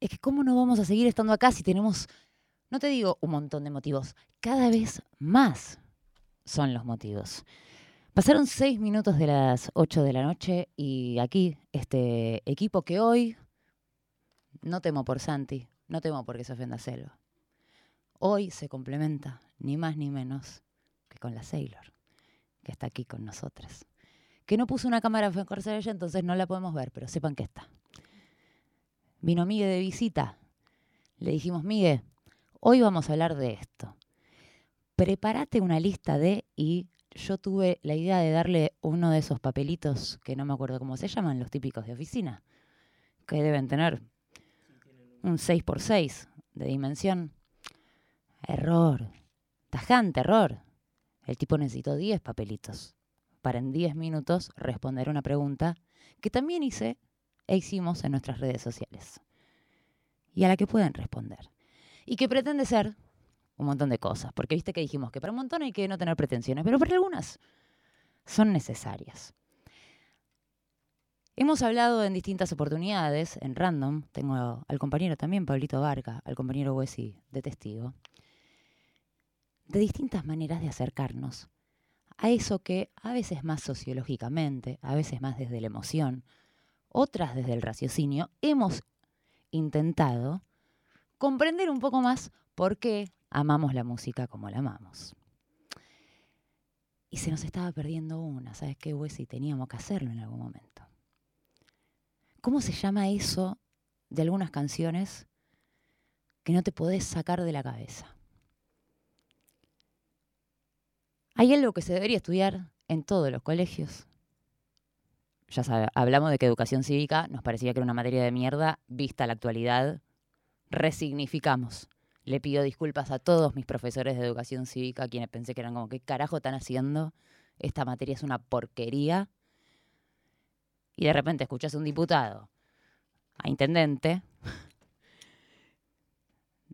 es que cómo no vamos a seguir estando acá si tenemos, no te digo un montón de motivos, cada vez más son los motivos. Pasaron seis minutos de las ocho de la noche y aquí este equipo que hoy, no temo por Santi, no temo porque se ofenda Selva, hoy se complementa ni más ni menos que con la Sailor, que está aquí con nosotras. Que no puso una cámara en ella, entonces no la podemos ver, pero sepan que está. Vino Migue de visita. Le dijimos, Migue, hoy vamos a hablar de esto. Prepárate una lista de, y yo tuve la idea de darle uno de esos papelitos, que no me acuerdo cómo se llaman, los típicos de oficina, que deben tener un 6x6 de dimensión. Error. Tajante error. El tipo necesitó 10 papelitos para en 10 minutos responder una pregunta que también hice e hicimos en nuestras redes sociales. Y a la que pueden responder. Y que pretende ser un montón de cosas. Porque viste que dijimos que para un montón hay que no tener pretensiones, pero para algunas son necesarias. Hemos hablado en distintas oportunidades, en random, tengo al compañero también, Pablito Barca, al compañero Wesi de testigo, de distintas maneras de acercarnos a eso que a veces más sociológicamente, a veces más desde la emoción, otras desde el raciocinio, hemos intentado comprender un poco más por qué amamos la música como la amamos. Y se nos estaba perdiendo una, ¿sabes qué, Wesi? Teníamos que hacerlo en algún momento. ¿Cómo se llama eso de algunas canciones que no te podés sacar de la cabeza? Hay algo que se debería estudiar en todos los colegios. Ya sabe, hablamos de que educación cívica nos parecía que era una materia de mierda, vista la actualidad, resignificamos. Le pido disculpas a todos mis profesores de educación cívica, quienes pensé que eran como, ¿qué carajo están haciendo? Esta materia es una porquería. Y de repente escuchas a un diputado, a intendente,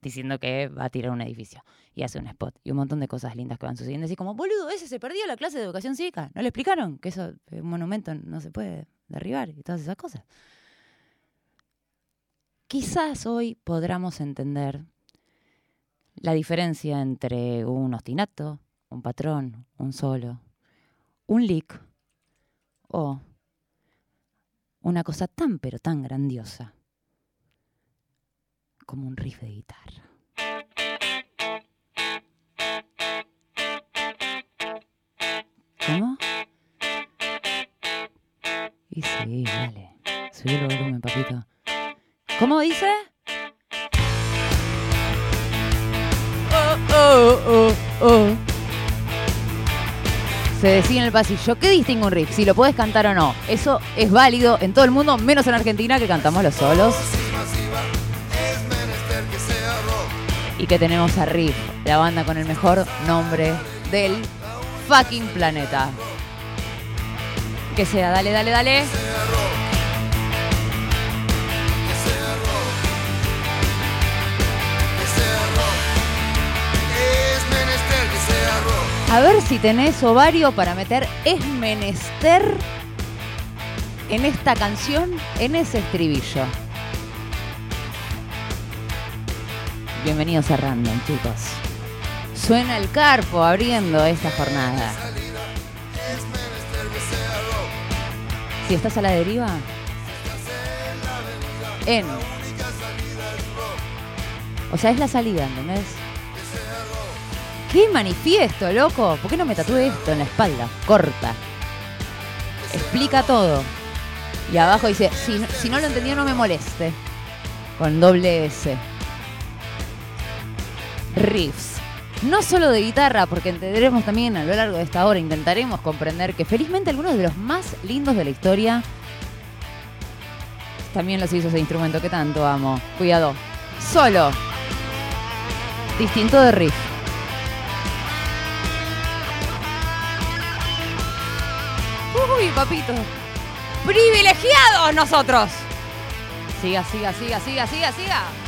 diciendo que va a tirar un edificio y hace un spot y un montón de cosas lindas que van sucediendo. Así como, boludo, ese se perdió la clase de educación cívica. ¿No le explicaron que eso, un monumento no se puede derribar y todas esas cosas? Quizás hoy podamos entender la diferencia entre un ostinato, un patrón, un solo, un lick o una cosa tan pero tan grandiosa como un riff de guitarra. ¿Cómo? Y sí, dale. Subí el volumen, papito. ¿Cómo dice? Oh, oh, oh, oh. Se decía en el pasillo, ¿qué distingue un riff? Si lo puedes cantar o no. Eso es válido en todo el mundo, menos en Argentina, que cantamos los solos. Y que tenemos a Riff, la banda con el mejor nombre del fucking planeta. Que sea, dale, dale, dale. A ver si tenés ovario para meter es menester en esta canción, en ese estribillo. Bienvenidos a Random, chicos. Suena el carpo abriendo esta jornada. Si estás a la deriva, en. O sea, es la salida, ¿entendés? ¿Qué manifiesto, loco? ¿Por qué no me tatué esto en la espalda? Corta. Explica todo. Y abajo dice, si, si no lo entendió no me moleste. Con doble S riffs. No solo de guitarra, porque entenderemos también a lo largo de esta hora, intentaremos comprender que felizmente algunos de los más lindos de la historia también los hizo ese instrumento que tanto amo. Cuidado. Solo. Distinto de riff. Uy, papito. Privilegiados nosotros. Siga, siga, siga, siga, siga, siga.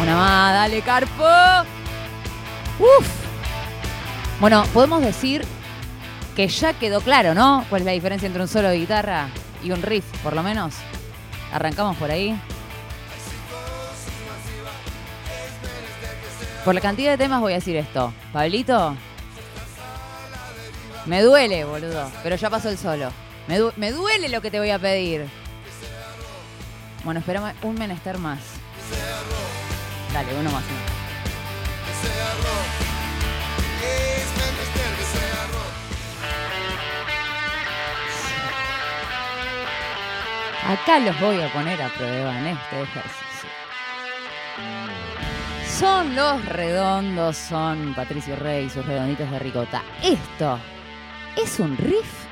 Una más, dale, Carpo. Uf. Bueno, podemos decir que ya quedó claro, ¿no? ¿Cuál es la diferencia entre un solo de guitarra y un riff, por lo menos? Arrancamos por ahí. Por la cantidad de temas voy a decir esto. Pablito, me duele, boludo, pero ya pasó el solo. Me, me duele lo que te voy a pedir. Bueno, esperame un menester más. Dale, uno más. Acá los voy a poner a prueba en este ejercicio. Son los redondos, son Patricio Rey y sus redonditos de ricota. Esto es un riff.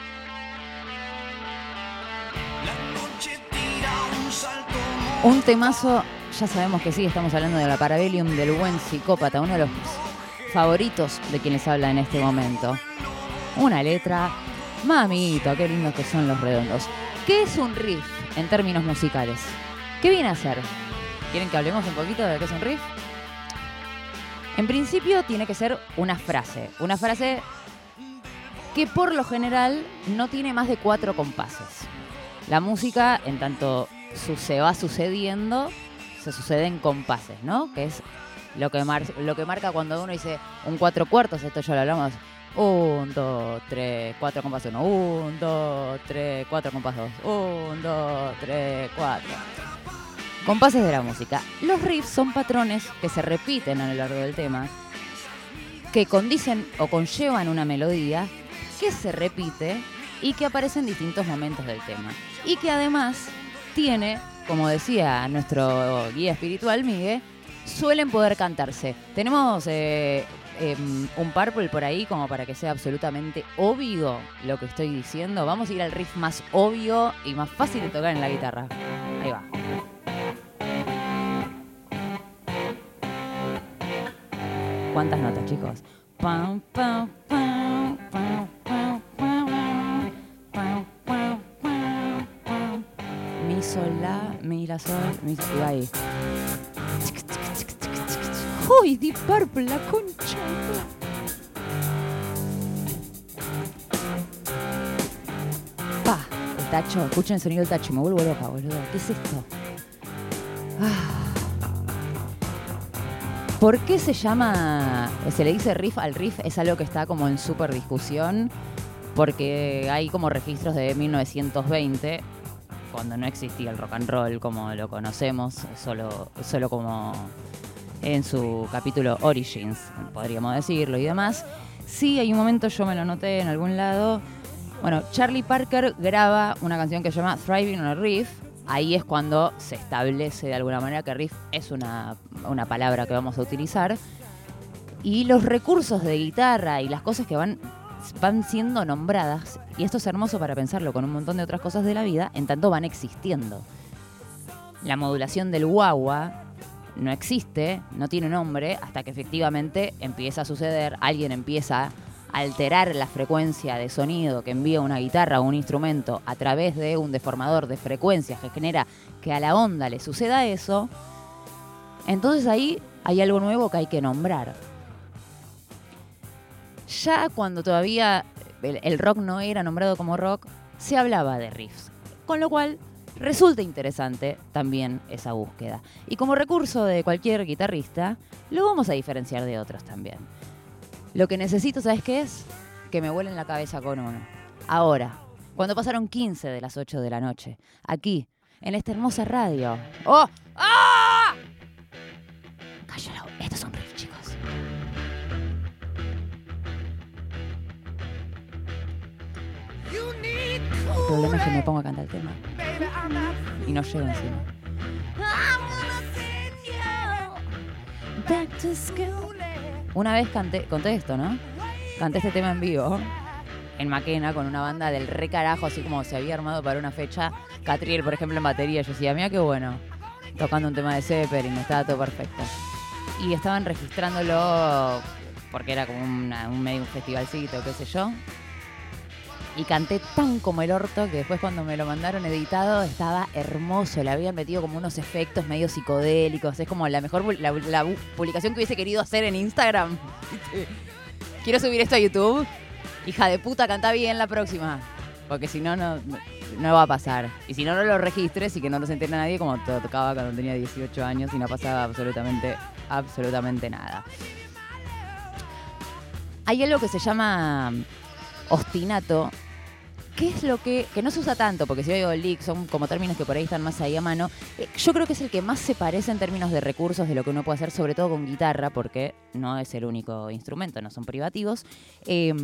Un temazo, ya sabemos que sí, estamos hablando de la Parabellum del buen psicópata, uno de los favoritos de quienes habla en este momento. Una letra, mamita, qué lindos que son los redondos. ¿Qué es un riff en términos musicales? ¿Qué viene a ser? ¿Quieren que hablemos un poquito de qué es un riff? En principio tiene que ser una frase, una frase que por lo general no tiene más de cuatro compases. La música, en tanto se va sucediendo, se sucede en compases, ¿no? Que es lo que, mar- lo que marca cuando uno dice un cuatro cuartos, esto ya lo hablamos. Un, dos, tres, cuatro compás uno. Un, dos, tres, cuatro compás dos. Un, dos, tres, cuatro. Compases de la música. Los riffs son patrones que se repiten a lo largo del tema, que condicen o conllevan una melodía que se repite y que aparece en distintos momentos del tema. Y que además tiene, como decía nuestro guía espiritual, Miguel, suelen poder cantarse. Tenemos eh, em, un purple por ahí como para que sea absolutamente obvio lo que estoy diciendo. Vamos a ir al riff más obvio y más fácil de tocar en la guitarra. Ahí va. ¿Cuántas notas, chicos? Pam, pam, pam, sol, la, mi, la, sol, mi, y va ahí. ¡Uy, Deep Purple, la concha! Pa, el tacho, escuchen el sonido del tacho, me vuelvo loca, boludo. ¿Qué es esto? Ah. ¿Por qué se llama, se le dice riff al riff? Es algo que está como en súper discusión, porque hay como registros de 1920, cuando no existía el rock and roll como lo conocemos, solo, solo como en su capítulo Origins, podríamos decirlo, y demás. Sí, hay un momento, yo me lo noté en algún lado. Bueno, Charlie Parker graba una canción que se llama Thriving on a Riff. Ahí es cuando se establece de alguna manera que riff es una, una palabra que vamos a utilizar. Y los recursos de guitarra y las cosas que van, van siendo nombradas, y esto es hermoso para pensarlo con un montón de otras cosas de la vida, en tanto van existiendo. La modulación del guagua no existe, no tiene nombre, hasta que efectivamente empieza a suceder, alguien empieza a alterar la frecuencia de sonido que envía una guitarra o un instrumento a través de un deformador de frecuencias que genera que a la onda le suceda eso, entonces ahí hay algo nuevo que hay que nombrar. Ya cuando todavía el, rock no era nombrado como rock, se hablaba de riffs, con lo cual resulta interesante también esa búsqueda. Y como recurso de cualquier guitarrista, lo vamos a diferenciar de otros también. Lo que necesito, ¿sabes qué es? Que me vuelen la cabeza con uno. Ahora, cuando pasaron 15 de las 8 de la noche, aquí, en esta hermosa radio. ¡Oh! ¡Ah! Cállalo, estos son riffs, chicos. El problema es que me pongo a cantar el tema y no llego encima. Una vez canté, conté esto, ¿no? Canté este tema en vivo en Maquena con una banda del re carajo, así como se había armado para una fecha. Catriel, por ejemplo, en batería. Yo decía, mira qué bueno. Tocando un tema de Zeppelin, estaba todo perfecto. Y estaban registrándolo porque era como un medio un festivalcito, qué sé yo. Y canté tan como el orto que después cuando me lo mandaron editado estaba hermoso. Le habían metido como unos efectos medio psicodélicos. Es como la mejor la, publicación que hubiese querido hacer en Instagram. Quiero subir esto a YouTube. Hija de puta, canta bien la próxima. Porque si no, no, no va a pasar. Y si no, no lo registres y que no lo se entere nadie como tocaba cuando tenía 18 años y no pasaba absolutamente, absolutamente nada. Hay algo que se llama ostinato, que es lo que, que no se usa tanto, porque si oigo leak, son como términos que por ahí están más ahí a mano. Eh, Yo creo que es el que más se parece en términos de recursos de lo que uno puede hacer, sobre todo con guitarra, porque no es el único instrumento, no son privativos. Eh,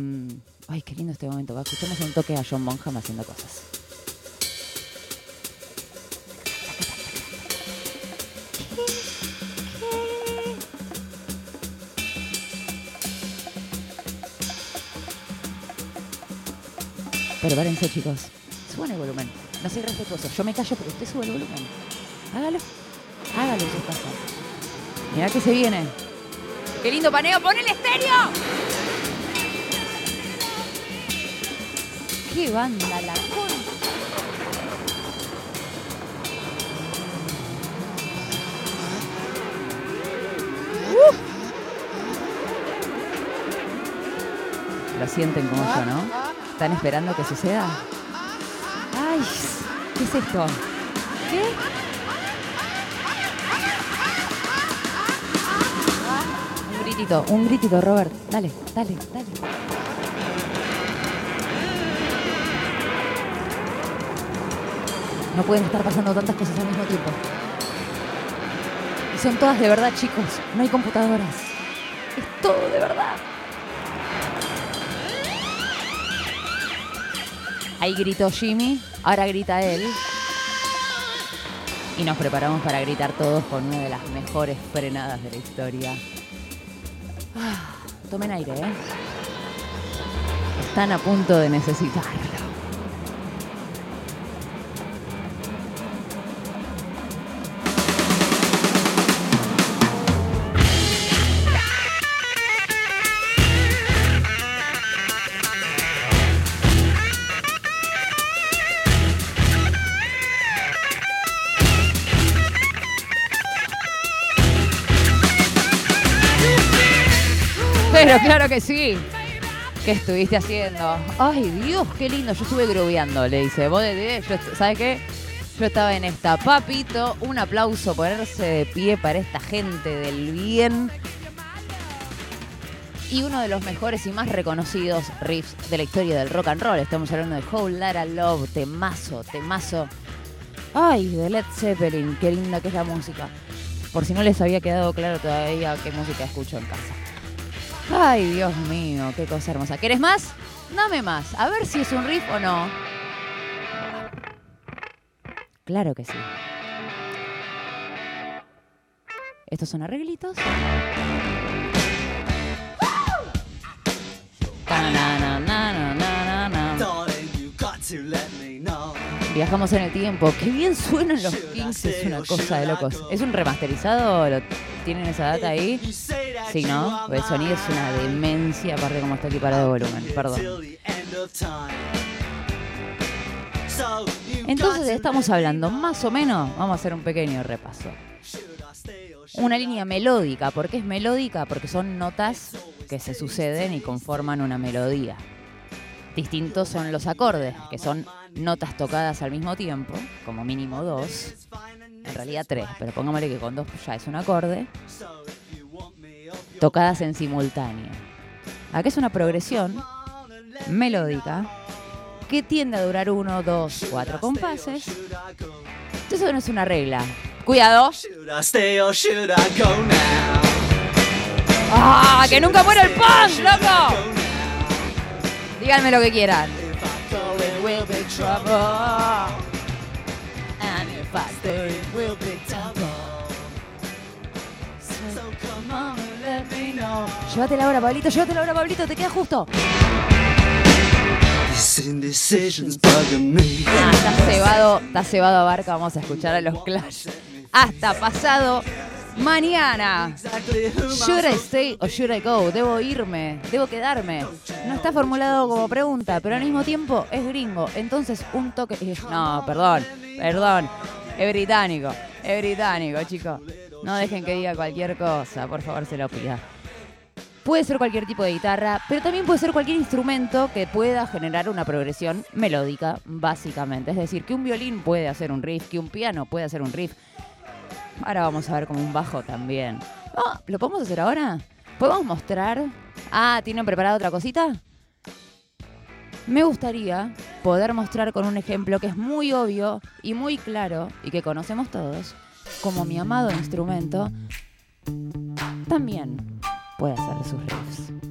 ay, qué lindo este momento. Va, escuchemos un toque a John Bonham haciendo cosas. Prepárense, chicos. Suban el volumen. No soy respetuoso. Yo me callo, pero usted sube el volumen. Hágalo. Hágalo, si pasa. Mirá que se viene. ¡Qué lindo paneo! ¡Pon el estéreo! ¡Qué banda la con! Lo sienten como yo, ¿no? ¿Están esperando que suceda? ¡Ay! ¿Qué es esto? ¿Qué? Un gritito, un gritito, Robert. Dale, dale, dale. No pueden estar pasando tantas cosas al mismo tiempo. Y son todas de verdad, chicos. No hay computadoras. Es todo de verdad. Ahí gritó Jimmy, ahora grita él. Y nos preparamos para gritar todos con una de las mejores frenadas de la historia. Ah, tomen aire, ¿eh? Están a punto de necesitarlo. Sí. ¿Qué estuviste haciendo? Ay, Dios, qué lindo. Yo estuve grobeando, le dice. Vos de- ¿Sabes qué? Yo estaba en esta. Papito, un aplauso, ponerse de pie para esta gente del bien. Y uno de los mejores y más reconocidos riffs de la historia del rock and roll. Estamos hablando de Whole Love, temazo, temazo. Ay, de Led Zeppelin, qué linda que es la música. Por si no les había quedado claro todavía qué música escucho en casa. Ay, Dios mío, qué cosa hermosa. ¿Querés más? Dame más. A ver si es un riff o no. Claro que sí. Estos son arreglitos. Viajamos en el tiempo. Qué bien suenan los Kings, es una cosa de locos. ¿Es un remasterizado? ¿Lo- ¿Tienen esa data ahí? Sí, ¿no? El sonido es una demencia, aparte como está aquí parado de volumen. Perdón. Entonces estamos hablando más o menos, vamos a hacer un pequeño repaso. Una línea melódica, ¿por qué es melódica? Porque son notas que se suceden y conforman una melodía. Distintos son los acordes, que son notas tocadas al mismo tiempo, como mínimo dos, en realidad tres, pero pongámosle que con dos ya es un acorde, tocadas en simultáneo. Acá es una progresión melódica que tiende a durar uno, dos, cuatro compases. Eso no es una regla. Cuidado. ¡Ah! ¡Que nunca muera el punk, loco! Díganme lo que quieran. Trouble. And if I stay, it will be trouble. So come on and let me know. Llévatela ahora, Pablito, llévatela ahora, Pablito, te queda justo. Ah, está cebado, está cebado a barca, vamos a escuchar a los Clash. Hasta pasado Mañana. Should I stay or should I go? Debo irme, debo quedarme. No está formulado como pregunta, pero al mismo tiempo es gringo. Entonces un toque. No, perdón, perdón. Es británico, es británico, chicos. No dejen que diga cualquier cosa, por favor, se lo pido. Puede ser cualquier tipo de guitarra, pero también puede ser cualquier instrumento que pueda generar una progresión melódica, básicamente. Es decir, que un violín puede hacer un riff, que un piano puede hacer un riff. Ahora vamos a ver como un bajo también. Ah, ¿Lo podemos hacer ahora? ¿Podemos mostrar? Ah, ¿tienen preparada otra cosita? Me gustaría poder mostrar con un ejemplo que es muy obvio y muy claro y que conocemos todos, como mi amado instrumento también puede hacer sus riffs.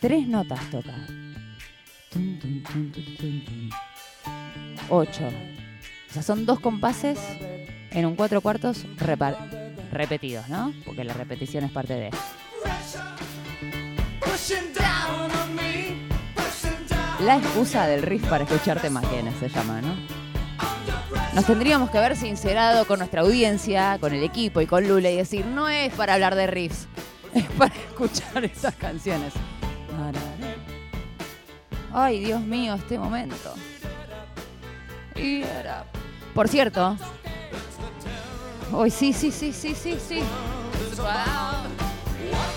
Tres notas toca. Ocho. O sea, son dos compases en un cuatro cuartos repetidos, ¿no? Porque la repetición es parte de. La excusa del riff para escucharte máquinas se llama, ¿no? Nos tendríamos que haber sincerado con nuestra audiencia, con el equipo y con Lula y decir, no es para hablar de riffs, es para escuchar estas canciones. Ay, Dios mío, este momento. Por cierto. Hoy sí, sí, sí, sí, sí, sí.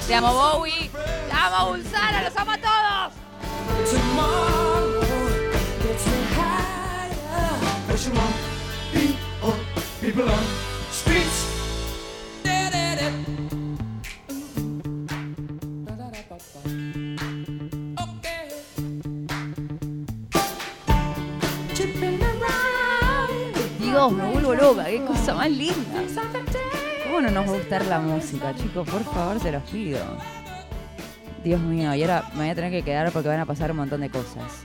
Te amo, Bowie. Te amo, Bulsara. Los amo a todos. Dios, me vuelvo loca, qué cosa más linda. ¿Cómo no nos va a gustar la música, chicos? Por favor, se los pido. Dios mío, y ahora me voy a tener que quedar porque van a pasar un montón de cosas.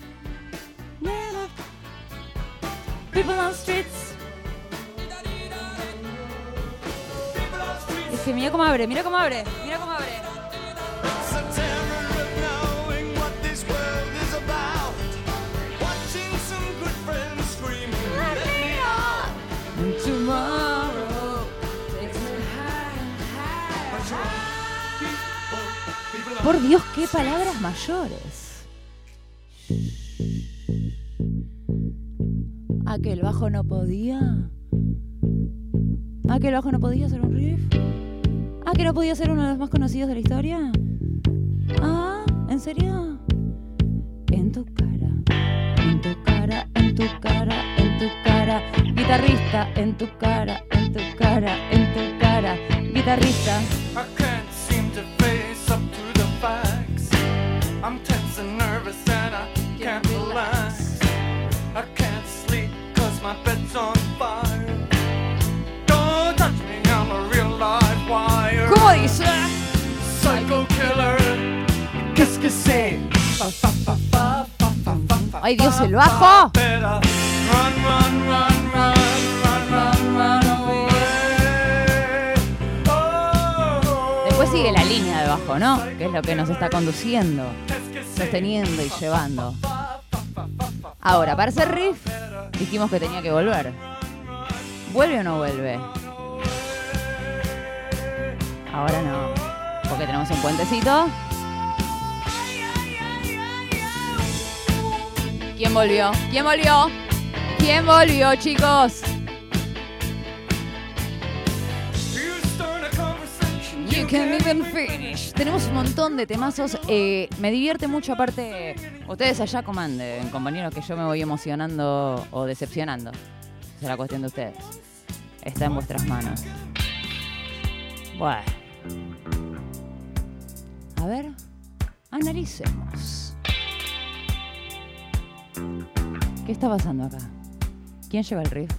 People on streets. Es que mira cómo abre, mira cómo abre, Por Dios, qué palabras mayores. ¿A que el bajo no podía? ¿A que el bajo no podía hacer un riff? ¿A que no podía ser uno de los más conocidos de la historia? ¿Ah? ¿En serio? En tu cara, en tu cara, en tu cara, en tu cara. Guitarrista, en tu cara, en tu cara, en tu cara. Guitarrista. Run, run away. Oh. Después sigue la línea de bajo, ¿no? Que es lo que nos está conduciendo, sosteniendo y llevando. Ahora, para hacer riff, dijimos que tenía que volver. ¿Vuelve o no vuelve? Ahora no, porque tenemos un puentecito. ¿Quién volvió? ¿Quién volvió? ¿Quién volvió, chicos? Tenemos un montón de temazos. eh, me divierte mucho, aparte. Ustedes allá comanden, compañeros, que yo me voy emocionando o decepcionando. Será cuestión de ustedes. Está en vuestras manos. Bueno. A ver, analicemos. ¿Qué está pasando acá? ¿Quién lleva el riff?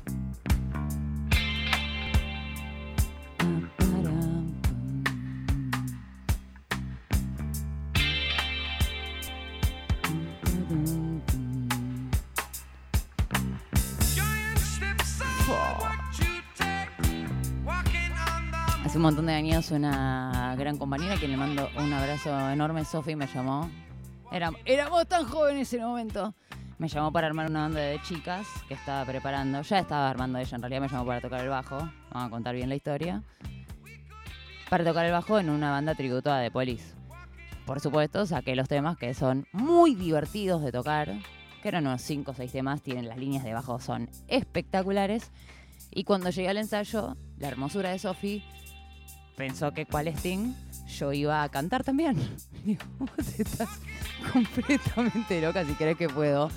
Hace un montón de años una gran compañera a quien le mando un abrazo enorme. Sofi me llamó. Era- éramos tan jóvenes en ese momento. Me llamó para armar una banda de chicas que estaba preparando. Ya estaba armando ella, en realidad me llamó para tocar el bajo. Vamos a contar bien la historia. Para tocar el bajo en una banda tributo a The Police. Por supuesto, saqué los temas que son muy divertidos de tocar. Que eran unos 5 o 6 temas. Tienen las líneas de bajo, son espectaculares. Y cuando llegué al ensayo, la hermosura de Sofi pensó que cuál Sting yo iba a cantar también. Digo, vos estás completamente loca si crees que puedo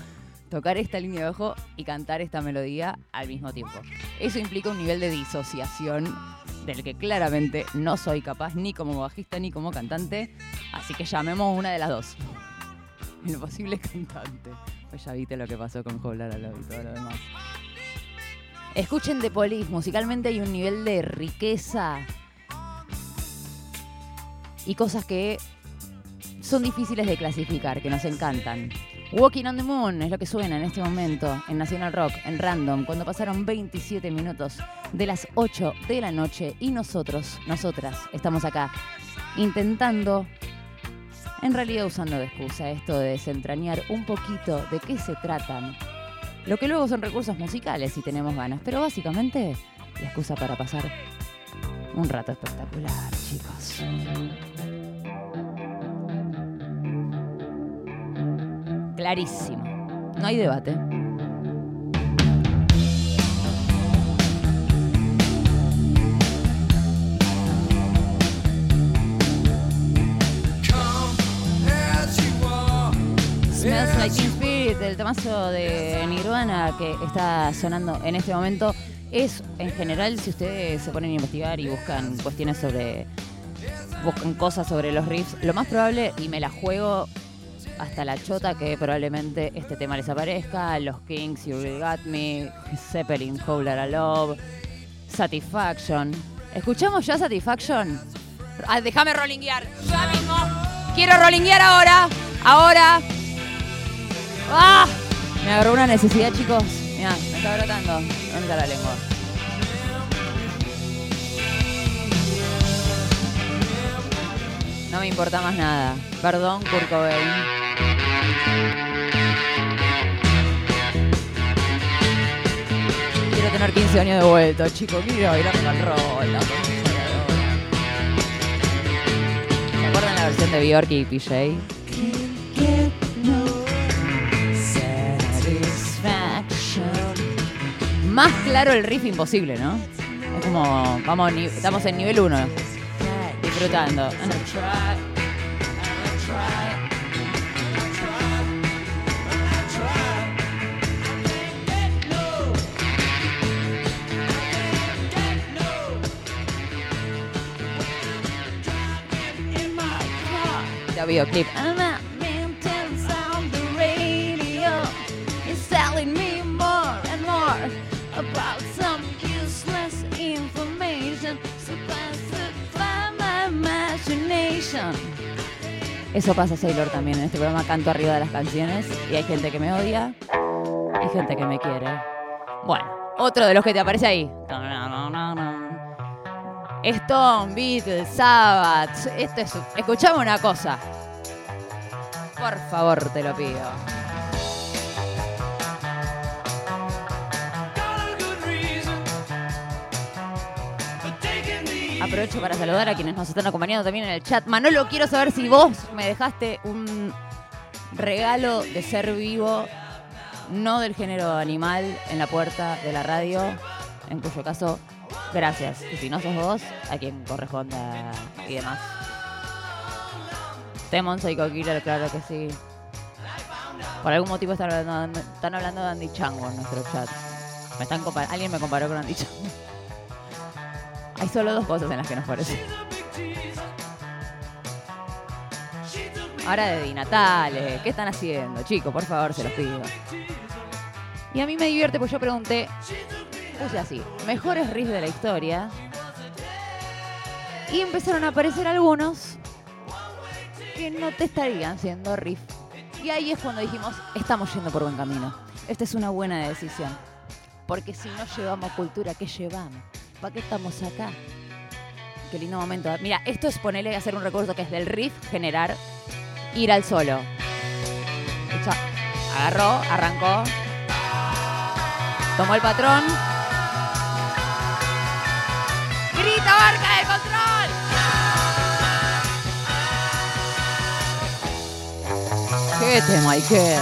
tocar esta línea de bajo y cantar esta melodía al mismo tiempo. Eso implica un nivel de disociación del que claramente no soy capaz ni como bajista ni como cantante, así que llamemos una de las dos. El posible cantante. Pues ya viste lo que pasó con Hoblar al y todo lo demás. Escuchen The Police, musicalmente hay un nivel de riqueza y cosas que son difíciles de clasificar, que nos encantan. Walking on the Moon es lo que suena en este momento en National Rock, en Random, cuando pasaron 27 minutos de las 8 de la noche y nosotros, nosotras, estamos acá intentando, en realidad usando de excusa esto de desentrañar un poquito de qué se tratan. Lo que luego son recursos musicales si tenemos ganas, pero básicamente la excusa para pasar un rato espectacular, chicos. Clarísimo. No hay debate. Smells Like el temazo de Nirvana que está sonando en este momento, es en general, si ustedes se ponen a investigar y buscan cuestiones sobre. buscan cosas sobre los riffs, lo más probable, y me la juego hasta la chota, que probablemente este tema les aparezca: Los Kings, You Really Got Me, Zeppelin, Howler a Love, Satisfaction. ¿Escuchamos ya Satisfaction? Ah, déjame rollinguear, ya mismo. Quiero rollinguear ahora, ahora. ¡Ah! Me agarró una necesidad, chicos. Mira, me está brotando. ¿Dónde está la lengua? No me importa más nada. Perdón, Kurt Cobain. Quiero tener 15 años de vuelta, chicos. Quiero bailar rock and roll. ¿Se acuerdan la versión de Bjork y PJ? Más claro el riff imposible, ¿no? Es como, vamos, estamos en nivel 1. Disfrutando. Imagination. Eso pasa, Sailor, también. En este programa canto arriba de las canciones y hay gente que me odia y gente que me quiere. Bueno, otro de los que te aparece ahí. Stone, Beatles, Sabbath. Esto es. Escuchame una cosa. Por favor, te lo pido. Aprovecho para saludar a quienes nos están acompañando también en el chat. Manolo, quiero saber si vos me dejaste un regalo de ser vivo, no del género animal, en la puerta de la radio. En cuyo caso, gracias. Y si no sos vos, a quien corresponda y demás. Temon Psycho Killer, claro que sí. Por algún motivo están hablando, están hablando de Andy Chango en nuestro chat. Me están Alguien me comparó con Andy Chango. Hay solo dos cosas en las que nos parecen. Ahora de Di Natale, ¿qué están haciendo? Chicos, por favor, se los pido. Y a mí me divierte, pues yo pregunté, puse así, mejores riffs de la historia. Y empezaron a aparecer algunos no te estarían siendo riff. Y ahí es cuando dijimos, estamos yendo por buen camino. Esta es una buena decisión. Porque si no llevamos cultura, ¿qué llevamos? ¿Para qué estamos acá? qué lindo momento. Mira, esto es ponerle a hacer un recurso que es del riff, generar, ir al solo. Agarró, arrancó. Tomó el patrón. ¡Grita, barca del control! ¡Qué tema, qué!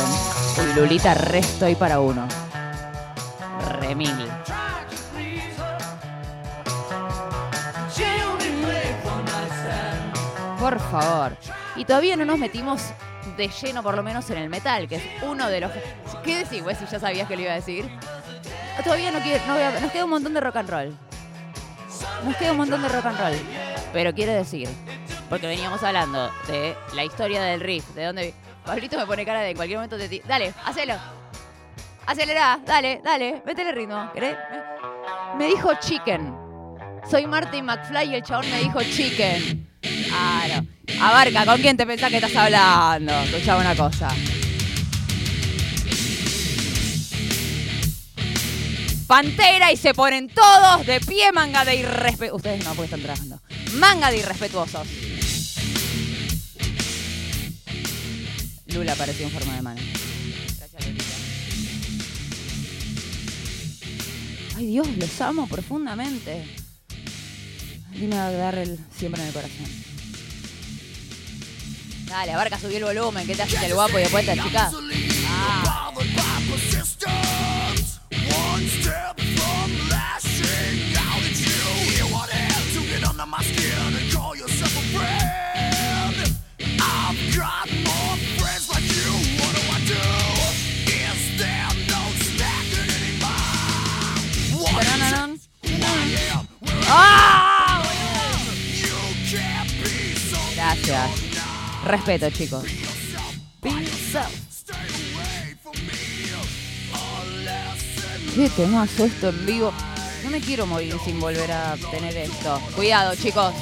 Uy, Lulita, re estoy para uno. Re mil. Try to please her. She only played one night stand. Por favor. Y todavía no nos metimos de lleno, por lo menos, en el metal, que es uno de los. ¿Qué decís, güey, si ya sabías que lo iba a decir? Todavía no, quiero, Nos queda un montón de rock and roll. Nos queda un montón de rock and roll. Pero quiero decir, porque veníamos hablando de la historia del riff, de dónde. Pablito me pone cara de cualquier momento te ti- Dale, hacelo. Acelerá, dale, dale, métele ritmo. ¿Querés? Me- dijo chicken. Soy Marty McFly y el chabón me dijo chicken. Claro. Abarca, ¿con quién te pensás que estás hablando? Escuchame una cosa. Pantera y se ponen todos de pie, manga de irrespetuosos. Ustedes no, porque están trabajando. Manga de irrespetuosos. Lula apareció en forma de mano. Ay Dios, los amo profundamente. Dime a dar el siempre en el corazón. Dale, abarca, subí el volumen, que te haces el guapo y después te achicás. Ah, Gracias. Respeto, chicos. Qué temazo esto en vivo. No me quiero morir sin volver a tener esto. Cuidado, chicos.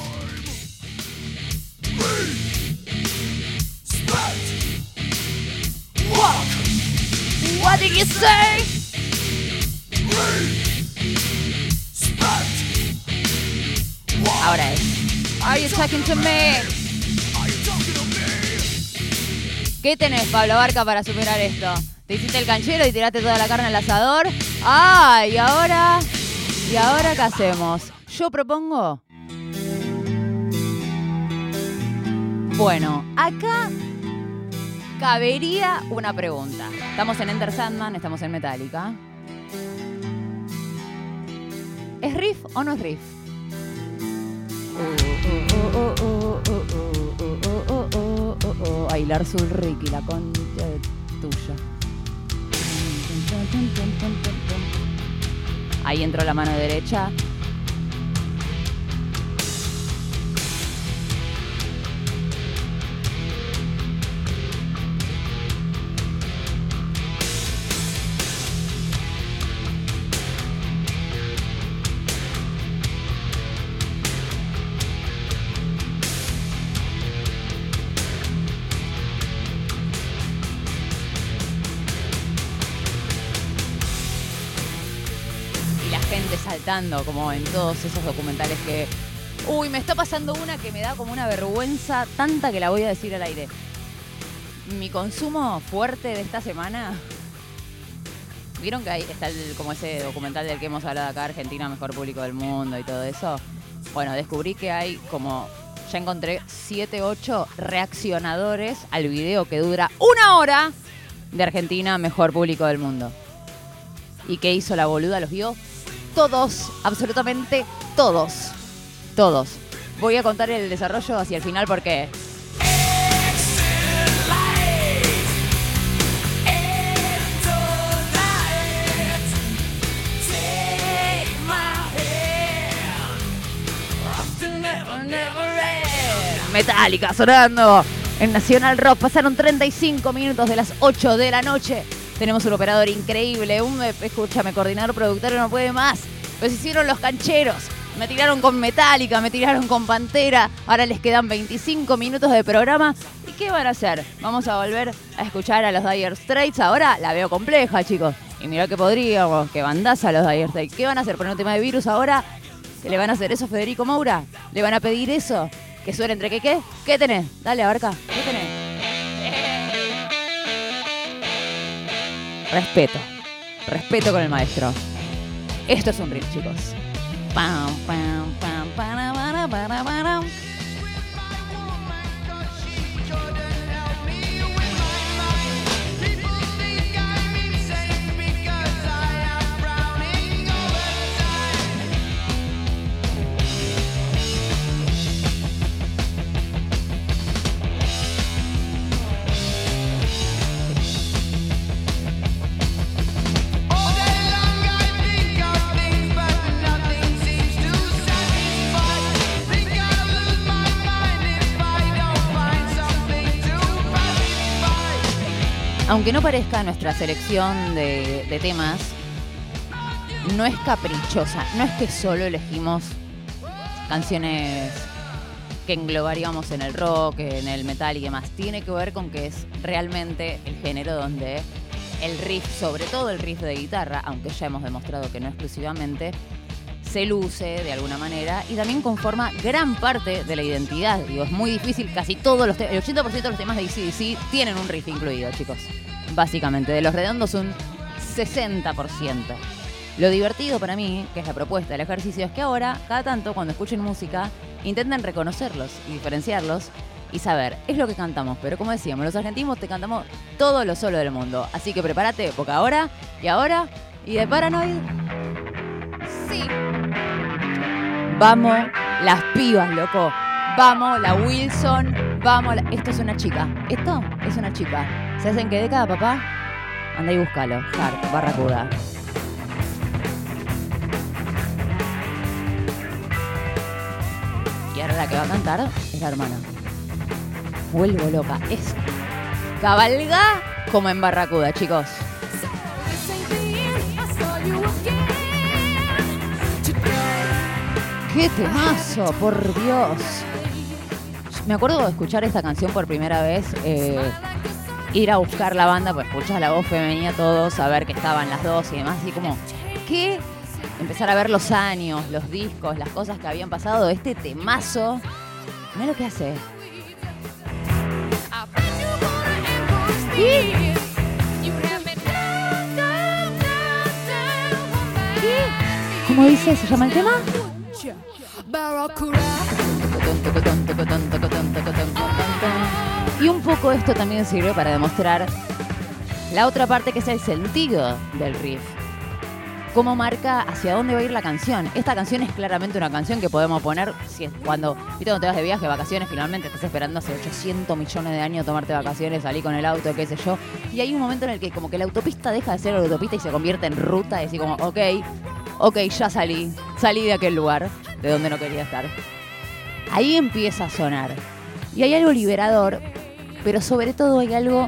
What did you say? Are you talking to me? ¿Qué tenés, Pablo Barca, para superar esto? ¿Te hiciste el canchero y tiraste toda la carne al asador? ¡Ah! ¿Y ahora? ¿Y ahora qué hacemos? Yo propongo. Bueno, acá cabería una pregunta. Estamos en Enter Sandman, estamos en Metallica. ¿Es riff o no es riff? Ay, Lars Ulrich y la concha tuya. Ahí entró la mano derecha. Como en todos esos documentales que. Uy, me está pasando una que me da como una vergüenza tanta que la voy a decir al aire. Mi consumo fuerte de esta semana. ¿Vieron que ahí está el- como ese documental del que hemos hablado acá, Argentina, mejor público del mundo y todo eso? Bueno, descubrí que hay como. Ya encontré 7, 8 reaccionadores al video que dura una hora de Argentina, mejor público del mundo. ¿Y qué hizo la boluda? ¿Los vio? Todos, absolutamente todos. Todos. Voy a contar el desarrollo hacia el final porque Metallica sonando en Nacional Rock. Pasaron 35 minutos de las 8 de la noche. Tenemos un operador increíble, un escúchame, coordinador productor no puede más. Pues hicieron los cancheros. Me tiraron con Metallica, me tiraron con Pantera. Ahora les quedan 25 minutos de programa. ¿Y qué van a hacer? Vamos a volver a escuchar a los Dire Straits. Ahora la veo compleja, chicos. Y mirá que podríamos, que bandaza a los Dire Straits. ¿Qué van a hacer? ¿Poner un tema de virus ahora? ¿Que le van a hacer eso a Federico Moura? ¿Le van a pedir eso? ¿Que suene entre qué qué? ¿Qué tenés? Dale, abarca. ¿Qué tenés? Respeto. Respeto con el maestro. Esto es un riff, chicos. Aunque no parezca nuestra selección de, temas, no es caprichosa. No es que solo elegimos canciones que englobaríamos en el rock, en el metal y demás. Tiene que ver con que es realmente el género donde el riff, sobre todo el riff de guitarra, aunque ya hemos demostrado que no exclusivamente, se luce de alguna manera y también conforma gran parte de la identidad. Digo, es muy difícil, casi todos los el 80% de los temas de ACDC tienen un riff incluido, chicos. Básicamente, de los redondos un 60%. Lo divertido para mí, que es la propuesta del ejercicio, es que ahora, cada tanto, cuando escuchen música, intenten reconocerlos y diferenciarlos y saber, es lo que cantamos, pero como decíamos, los argentinos te cantamos todo lo solo del mundo. Así que prepárate, porque ahora y ahora y de Paranoid. Sí. Vamos, las pibas, loco. Vamos, la Wilson. Vamos, la- esto es una chica. Esto es una chica. ¿Se hacen qué década, papá? Anda y búscalo. Hart, Barracuda. Y ahora la que va a cantar es la hermana. Vuelvo loca. Es cabalga como en Barracuda, chicos. ¡Qué temazo! Por Dios. Me acuerdo de escuchar esta canción por primera vez. eh, ir a buscar la banda, pues escuchas la voz femenina, todo, saber que estaban las dos y demás, así como, ¿qué? Empezar a ver los años, los discos, las cosas que habían pasado, este temazo. Mira lo que hace. ¿Cómo dice? ¿Se llama el tema? Y un poco esto también sirve para demostrar la otra parte que es el sentido del riff. Cómo marca hacia dónde va a ir la canción. Esta canción es claramente una canción que podemos poner cuando, viste, cuando te vas de viaje, vacaciones, finalmente estás esperando hace 800 millones de años tomarte vacaciones, salir con el auto, qué sé yo. Y hay un momento en el que como que la autopista deja de ser autopista y se convierte en ruta y así como, ok, ok, ya salí, salí de aquel lugar de donde no quería estar. Ahí empieza a sonar. Y hay algo liberador, pero sobre todo hay algo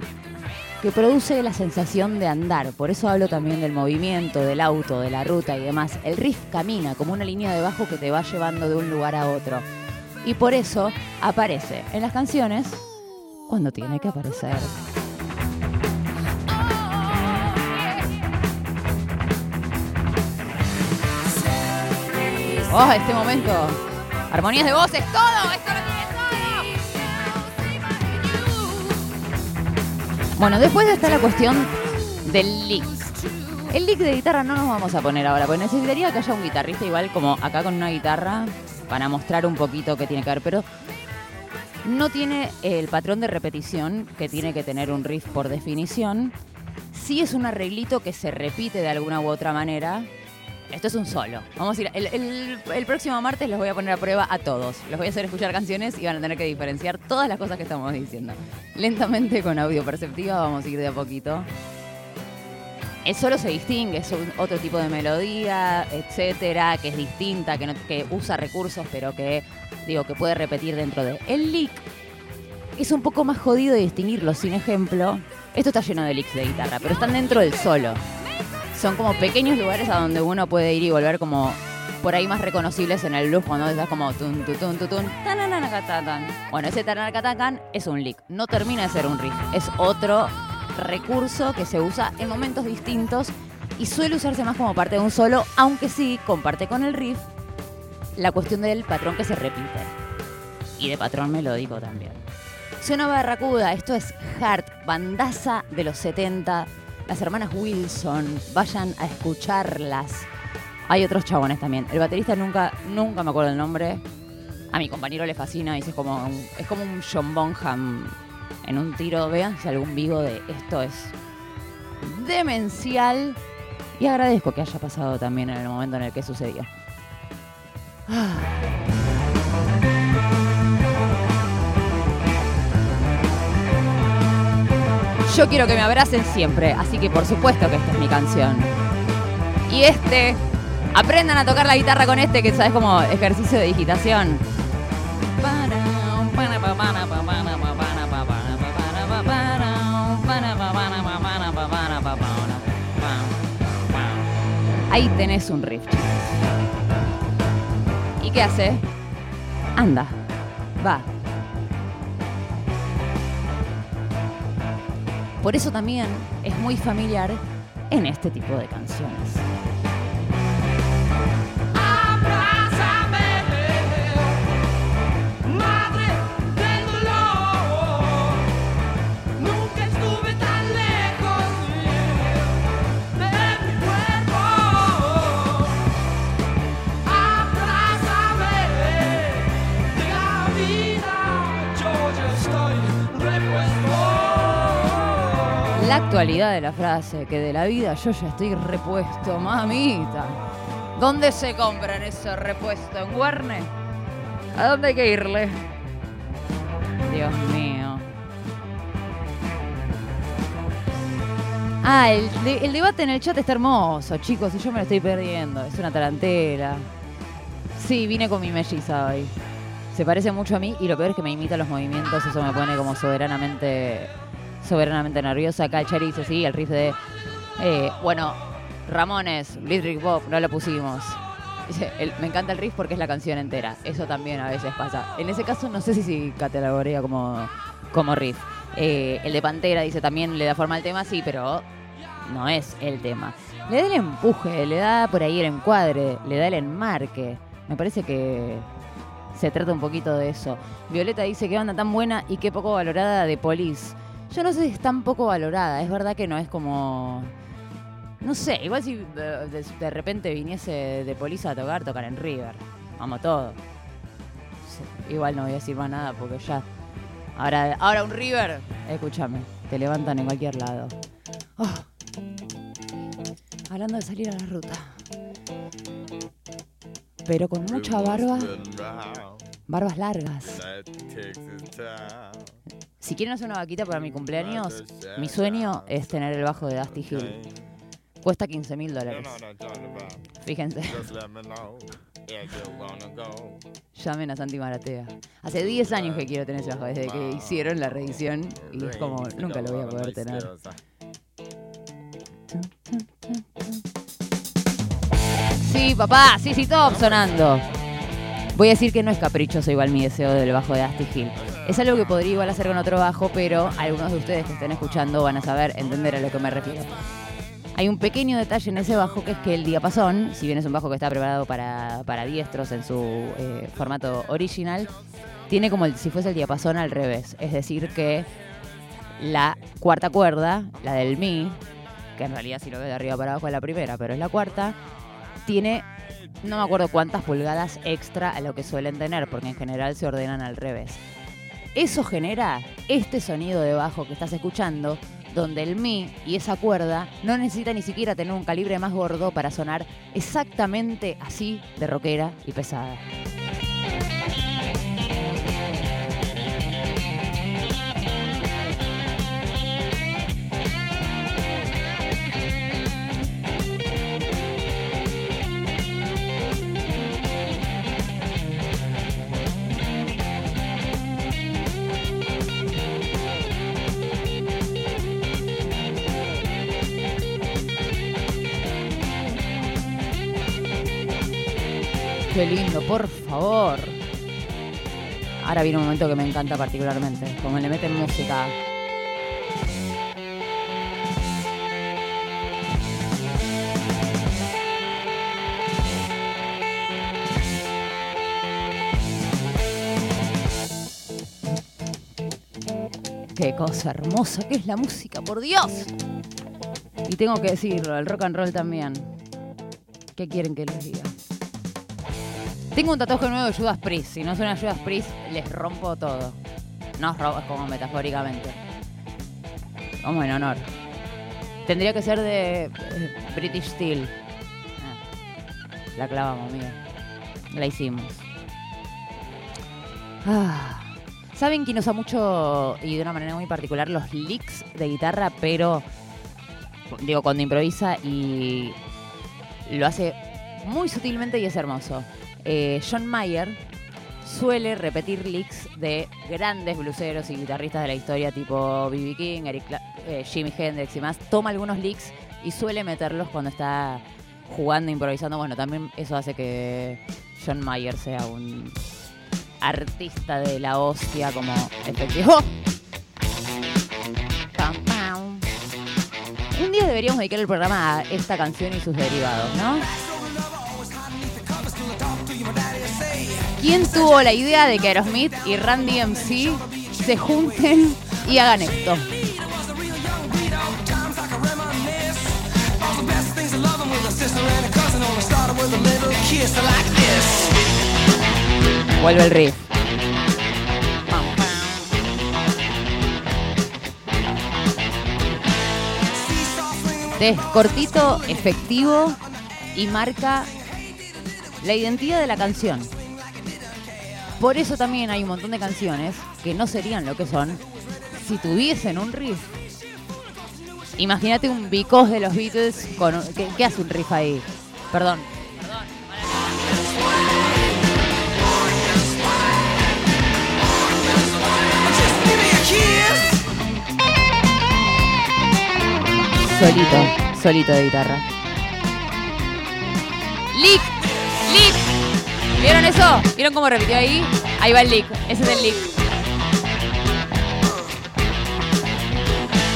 que produce la sensación de andar. Por eso hablo también del movimiento, del auto, de la ruta y demás. El riff camina como una línea de bajo que te va llevando de un lugar a otro. Y por eso aparece en las canciones cuando tiene que aparecer. ¡Oh, este momento! Armonías de voces, todo, esto lo tiene todo. Bueno, después está la cuestión del lick. El lick de guitarra no nos vamos a poner ahora, porque necesitaría que haya un guitarrista igual como acá con una guitarra para mostrar un poquito qué tiene que ver, pero no tiene el patrón de repetición que tiene que tener un riff por definición. Sí es un arreglito que se repite de alguna u otra manera. Esto es un solo. Vamos a ir. El, próximo martes los voy a poner a prueba a todos. Los voy a hacer escuchar canciones y van a tener que diferenciar todas las cosas que estamos diciendo. Lentamente con audio perceptiva vamos a ir de a poquito. El solo se distingue, es un- otro tipo de melodía, etcétera, que es distinta, que, no- que usa recursos, pero que digo que puede repetir dentro de. El lick es un poco más jodido de distinguirlo. Sin ejemplo, esto está lleno de licks de guitarra, pero están dentro del solo. Son como pequeños lugares a donde uno puede ir y volver como por ahí más reconocibles en el blues cuando estás como tun tu tun tu tun. Bueno, ese tananacatacan es un lick, no termina de ser un riff, es otro recurso que se usa en momentos distintos y suele usarse más como parte de un solo, aunque sí comparte con el riff la cuestión del patrón que se repite. Y de patrón melódico también. Suena Barracuda, esto es Heart, bandaza de los 70. Las hermanas Wilson, vayan a escucharlas. Hay otros chabones también. El baterista nunca, nunca me acuerdo el nombre. A mi compañero le fascina, dice es como un, es como un John Bonham en un tiro. Vean si algún vivo de esto es demencial. Y agradezco que haya pasado también en el momento en el que sucedió. Ah. Yo quiero que me abracen siempre, así que por supuesto que esta es mi canción. Y este, aprendan a tocar la guitarra con este, que sabes como ejercicio de digitación. Ahí tenés un riff. ¿Y qué hace? Anda, va. Por eso también es muy familiar en este tipo de canciones. Actualidad de la frase, que de la vida yo ya estoy repuesto, mamita. ¿Dónde se compran ese repuesto? ¿En Warner? ¿A dónde hay que irle? Dios mío. Ah, el debate en el chat está hermoso, chicos, y yo me lo estoy perdiendo. Es una tarantela. Sí, vine con mi melliza hoy. Se parece mucho a mí y lo peor es que me imita los movimientos, eso me pone como soberanamente soberanamente nerviosa. Acá Cherry dice, sí, el riff de... eh, bueno, Ramones, Little Bob, no lo pusimos. Dice, el- me encanta el riff porque es la canción entera. Eso también a veces pasa. En ese caso no sé si se categoría como, como riff. Eh, el de Pantera dice también le da forma al tema, sí, pero no es el tema. Le da el empuje, le da por ahí el encuadre, le da el enmarque. Me parece que se trata un poquito de eso. Violeta dice que banda tan buena y qué poco valorada de Police. Yo no sé si es tan poco valorada, es verdad que no es como... No sé, igual si de, de- repente viniese de Police a tocar, tocar en River. Vamos todo. Igual no voy a decir más nada porque ya... Ahora, ahora un River, escúchame, te levantan en cualquier lado. Oh. Hablando de salir a la ruta. Pero con mucha barba, barbas largas. Si quieren hacer una vaquita para mi cumpleaños, mi sueño es tener el bajo de Dusty Hill. Cuesta 15 mil dólares. Fíjense, llamen a Santi Maratea. Hace 10 años que quiero tener ese bajo, desde que hicieron la reedición y es como, nunca lo voy a poder tener. Sí, papá, sí, sí, todo sonando. Voy a decir que no es caprichoso igual mi deseo del bajo de Dusty Hill. Es algo que podría igual hacer con otro bajo, pero algunos de ustedes que estén escuchando van a saber entender a lo que me refiero. Hay un pequeño detalle en ese bajo que es que el diapasón, si bien es un bajo que está preparado para, para diestros en su eh, formato original, tiene como si fuese el diapasón al revés. Es decir, que la cuarta cuerda, la del mi, que en realidad si lo ves de arriba para abajo es la primera, pero es la cuarta, tiene no me acuerdo cuántas pulgadas extra a lo que suelen tener, porque en general se ordenan al revés. Eso genera este sonido de bajo que estás escuchando, donde el mi y esa cuerda no necesita ni siquiera tener un calibre más gordo para sonar exactamente así de rockera y pesada. lindo, por favor. Ahora viene un momento que me encanta particularmente, como le meten música. Qué cosa hermosa que es la música, por Dios. Y tengo que decirlo, el rock and roll también. ¿Qué quieren que les diga? Tengo un tatuaje nuevo de Judas Priest. Si no suena Judas Priest, les rompo todo. No robo, es como metafóricamente. Como en honor. Tendría que ser de eh, British Steel. Ah, la clavamos, amiga. La hicimos. Ah. Saben que usa mucho y de una manera muy particular los licks de guitarra, pero digo, cuando improvisa y lo hace muy sutilmente y es hermoso. Eh, John Mayer suele repetir licks de grandes bluseros y guitarristas de la historia, tipo B.B. King, Eric Cla- eh, Jimi Hendrix y más. Toma algunos licks y suele meterlos cuando está jugando, improvisando. Bueno, también eso hace que John Mayer sea un artista de la hostia como efectivo. Pam, pam. Un día deberíamos dedicar el programa a esta canción y sus derivados, ¿no? ¿Quién tuvo la idea de que Aerosmith y Randy MC se junten y hagan esto? Vuelve el riff. Es cortito, efectivo y marca la identidad de la canción. Por eso también hay un montón de canciones que no serían lo que son si tuviesen un riff. Imagínate un bicos de los Beatles con un- ¿qué, hace un riff ahí? Perdón. Solito, solito de guitarra. Lick. ¿Vieron eso? ¿Vieron cómo repitió ahí? Ahí va el lick. Ese es el lick.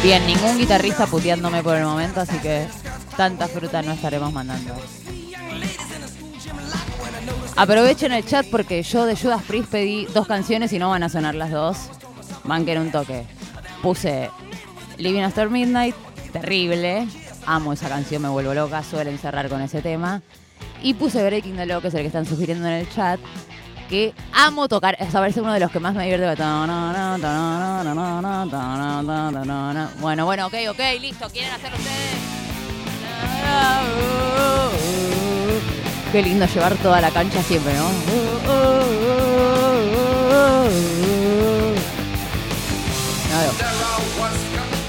Bien, ningún guitarrista puteándome por el momento, así que tanta fruta no estaremos mandando. Aprovechen el chat porque yo de Judas Priest pedí dos canciones y no van a sonar las dos. Banquen un toque. Puse Living After Midnight, terrible. Amo esa canción, me vuelvo loca, suelen cerrar con ese tema. Y puse Breaking the Law, que es el que están sugiriendo en el chat, que amo tocar, es a ver, es uno de los que más me divierte. Bueno, bueno, ok, ok, listo, ¿quieren hacerlo ustedes? Qué lindo llevar toda la cancha siempre, ¿no?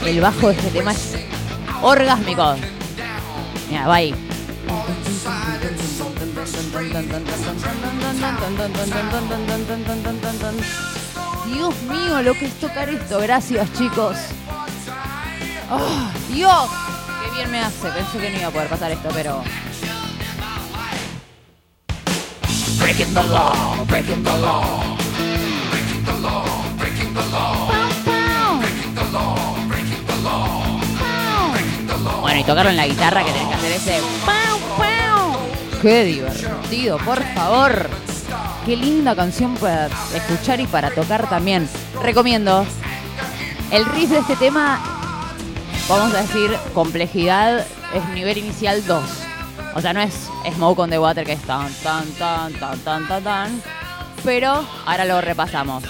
El bajo de este tema es orgásmico. Mira, va ahí. Dios mío, lo que es tocar esto. Gracias, chicos. ¡Oh, Dios! Qué bien me hace. Pensé que no iba a poder pasar esto, pero. Breaking the law, breaking the law. Bueno, y tocarlo en la guitarra que tenés que hacer ese. ¡Pau, pau! ¡Qué divertido, por favor! Qué linda canción para escuchar y para tocar también. Recomiendo. El riff de este tema, vamos a decir, complejidad, es nivel inicial 2. O sea, no es Smoke on the Water que es tan, tan, tan, tan, tan, tan, tan. Pero ahora lo repasamos.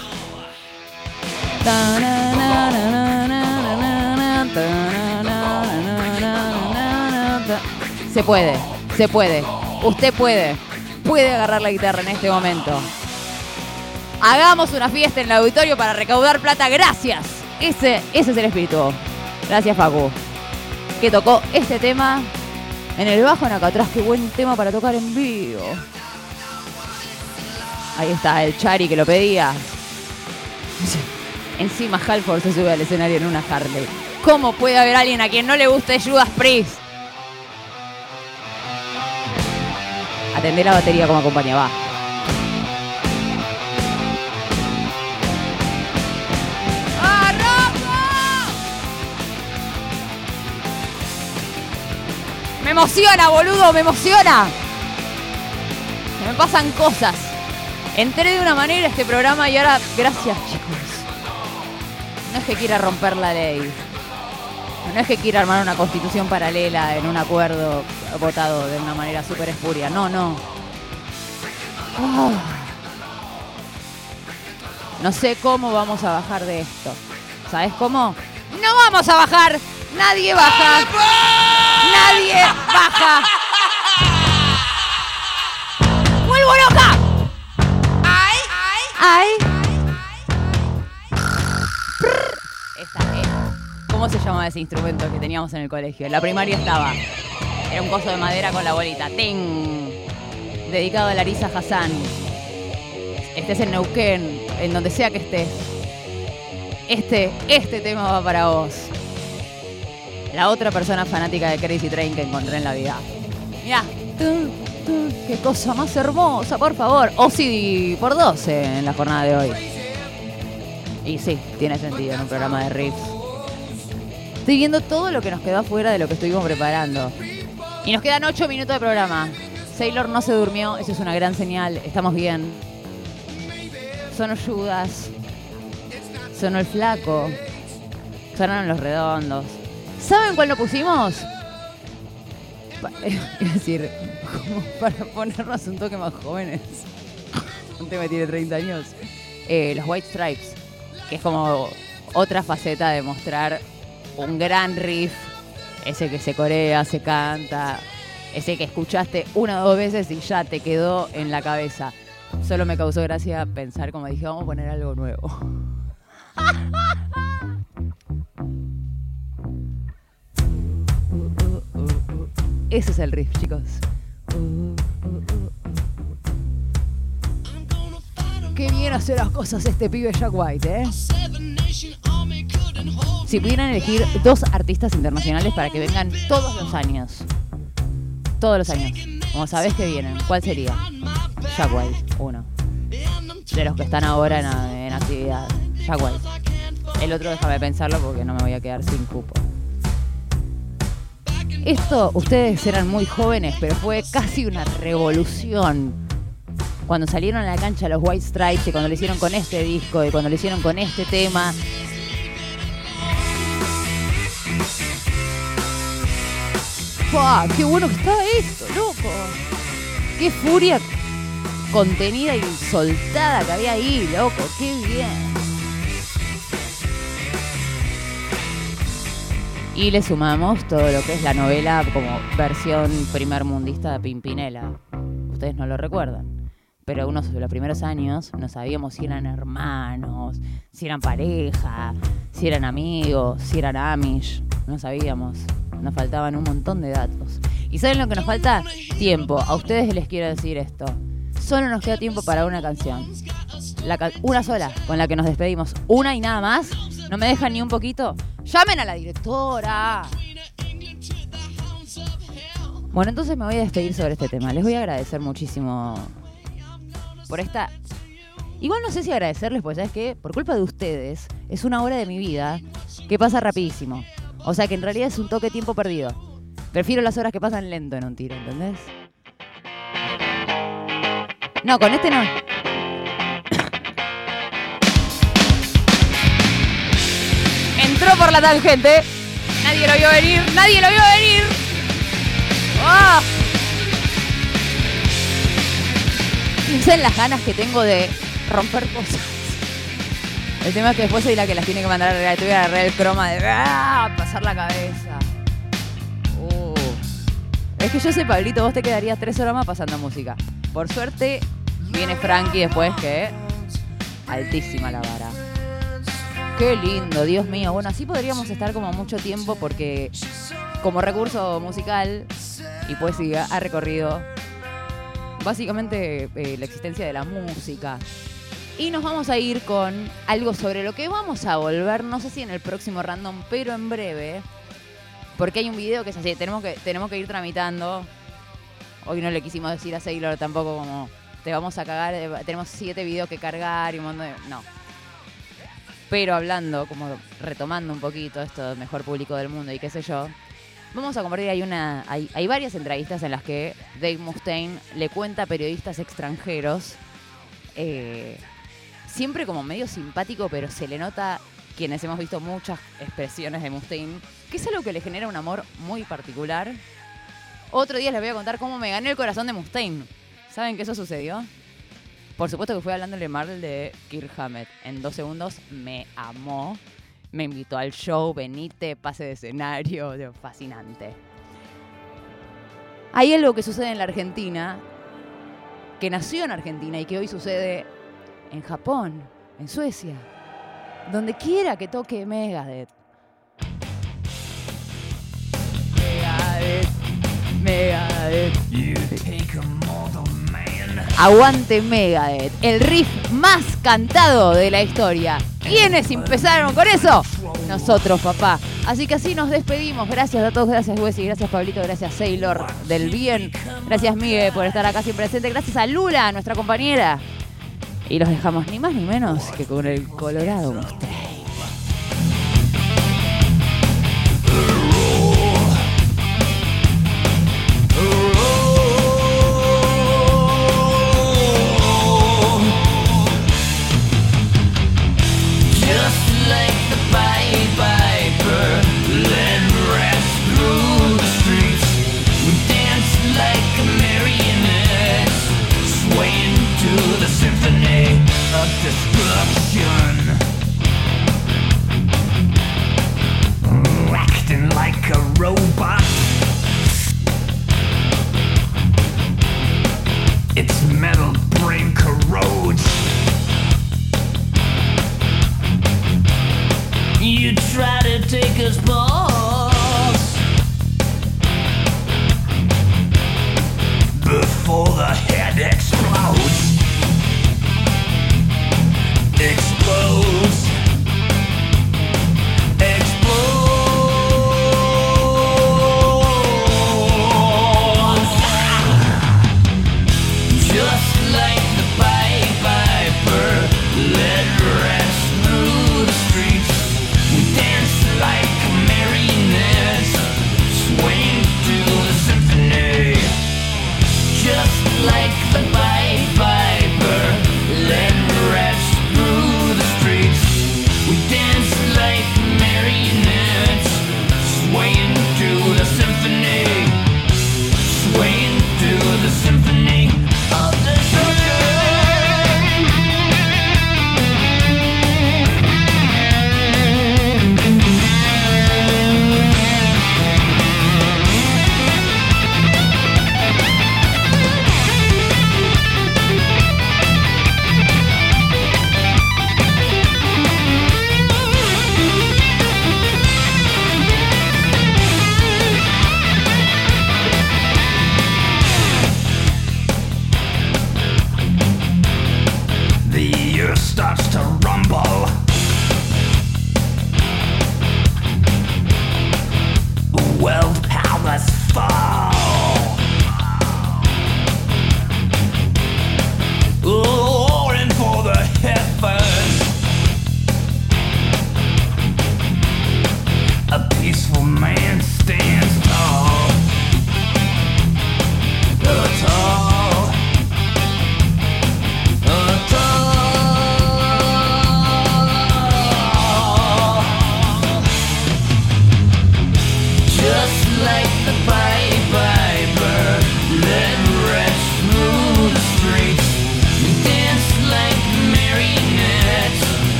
Se puede, se puede. Usted puede. Puede agarrar la guitarra en este momento. Hagamos una fiesta en el auditorio para recaudar plata. Gracias. Ese, ese es el espíritu. Gracias, Facu. Que tocó este tema en el bajo en acá atrás. Qué buen tema para tocar en vivo. Ahí está, el Chari que lo pedía. Encima Halford se sube al escenario en una Harley. ¿Cómo puede haber alguien a quien no le guste Judas Priest? Atender la batería como acompaña, va. Me emociona, boludo, me emociona. Me pasan cosas. Entré de una manera a este programa y ahora, gracias chicos. No es que quiera romper la ley. No es que quiera armar una constitución paralela en un acuerdo votado de una manera súper espuria. No, no. No sé cómo vamos a bajar de esto. ¿Sabes cómo? ¡No vamos a bajar! ¡Nadie baja! ¡Nadie baja! ¡Vuelvo loca! ¡Ay! ¡Ay! Esta ¿Cómo se llamaba ese instrumento que teníamos en el colegio? En la primaria estaba. Era un coso de madera con la bolita. ¡Ting! Dedicado a Larisa Hassan. Estés en Neuquén, en donde sea que estés. Este, este tema va para vos. La otra persona fanática de Crazy Train que encontré en la vida. Mirá. Qué cosa más hermosa, por favor. O sí, por 12 en la jornada de hoy. Y sí, tiene sentido en un programa de riffs. Estoy viendo todo lo que nos quedó afuera de lo que estuvimos preparando. Y nos quedan 8 minutos de programa. Sailor no se durmió, eso es una gran señal. Estamos bien. Sonó Judas. Sonó el flaco. Sonaron los redondos. ¿Saben cuál lo pusimos? Es decir, como para ponernos un toque más jóvenes. Un tema tiene 30 años. Eh, los White Stripes, que es como otra faceta de mostrar un gran riff. Ese que se corea, se canta. Ese que escuchaste una o dos veces y ya te quedó en la cabeza. Solo me causó gracia pensar, como dije, vamos a poner algo nuevo. Ese es el riff, chicos. Qué bien hace las cosas este pibe Jack White, ¿eh? Si pudieran elegir dos artistas internacionales para que vengan todos los años. Todos los años. Como sabés que vienen, ¿cuál sería? Jack uno. De los que están ahora en, actividad. Jack. El otro déjame pensarlo porque no me voy a quedar sin cupo. Esto, ustedes eran muy jóvenes, pero fue casi una revolución. Cuando salieron a la cancha los White Stripes y cuando lo hicieron con este disco y cuando lo hicieron con este tema. ¡Fua! ¡Qué bueno que estaba esto, loco! ¡Qué furia contenida y soltada que había ahí, loco! ¡Qué bien! Y le sumamos todo lo que es la novela como versión primer mundista de Pimpinela. Ustedes no lo recuerdan. Pero unos de los primeros años no sabíamos si eran hermanos, si eran pareja, si eran amigos, si eran Amish. No sabíamos. Nos faltaban un montón de datos. ¿Y saben lo que nos falta? Tiempo. A ustedes les quiero decir esto. Solo nos queda tiempo para una canción. La una sola, con la que nos despedimos. Una y nada más. ¿No me dejan ni un poquito? ¡Llamen a la directora! Bueno, entonces me voy a despedir sobre este tema. Les voy a agradecer muchísimo por esta... Igual no sé si agradecerles, pues ¿sabes qué? Por culpa de ustedes, es una hora de mi vida que pasa rapidísimo. O sea que en realidad es un toque tiempo perdido. Prefiero las horas que pasan lento en un tiro, ¿entendés? No, con este no. Entró por la tangente. Nadie lo vio venir. Nadie lo vio venir. ¡Ah! Piensen las ganas que tengo de romper cosas. El tema es que después soy la que las tiene que mandar a arreglar. Tuve que agarrar el croma de ¡ah! pasar la cabeza. Uh. Es que yo sé, Pablito, vos te quedarías tres horas más pasando música. Por suerte, viene Frankie después que. Altísima la vara. Qué lindo, Dios mío. Bueno, así podríamos estar como mucho tiempo porque como recurso musical y poesía ha recorrido básicamente eh, la existencia de la música. Y nos vamos a ir con algo sobre lo que vamos a volver, no sé si en el próximo random, pero en breve. Porque hay un video que es así, tenemos que, tenemos que ir tramitando. Hoy no le quisimos decir a Sailor tampoco como te vamos a cagar, eh, tenemos siete videos que cargar y un montón de... No. Pero hablando, como retomando un poquito esto de mejor público del mundo y qué sé yo, vamos a compartir, hay, una, hay, hay varias entrevistas en las que Dave Mustaine le cuenta a periodistas extranjeros, eh, siempre como medio simpático, pero se le nota quienes hemos visto muchas expresiones de Mustaine, que es algo que le genera un amor muy particular. Otro día les voy a contar cómo me gané el corazón de Mustaine. ¿Saben que eso sucedió? Por supuesto que fui hablándole mal de Kirk Hammett. En dos segundos me amó. Me invitó al show, venite, pase de escenario, fascinante. Hay algo que sucede en la Argentina, que nació en Argentina y que hoy sucede en Japón, en Suecia, donde quiera que toque Megadeth. Megadeth, Megadeth. You take a model man. Aguante Megadeth, el riff más cantado de la historia. ¿Quiénes empezaron con eso? Nosotros, papá. Así que así nos despedimos. Gracias a todos, gracias Wesy, gracias Pablito, gracias Sailor del bien. Gracias Miguel por estar acá siempre presente. Gracias a Lula, nuestra compañera. Y los dejamos ni más ni menos que con el Colorado Mustang.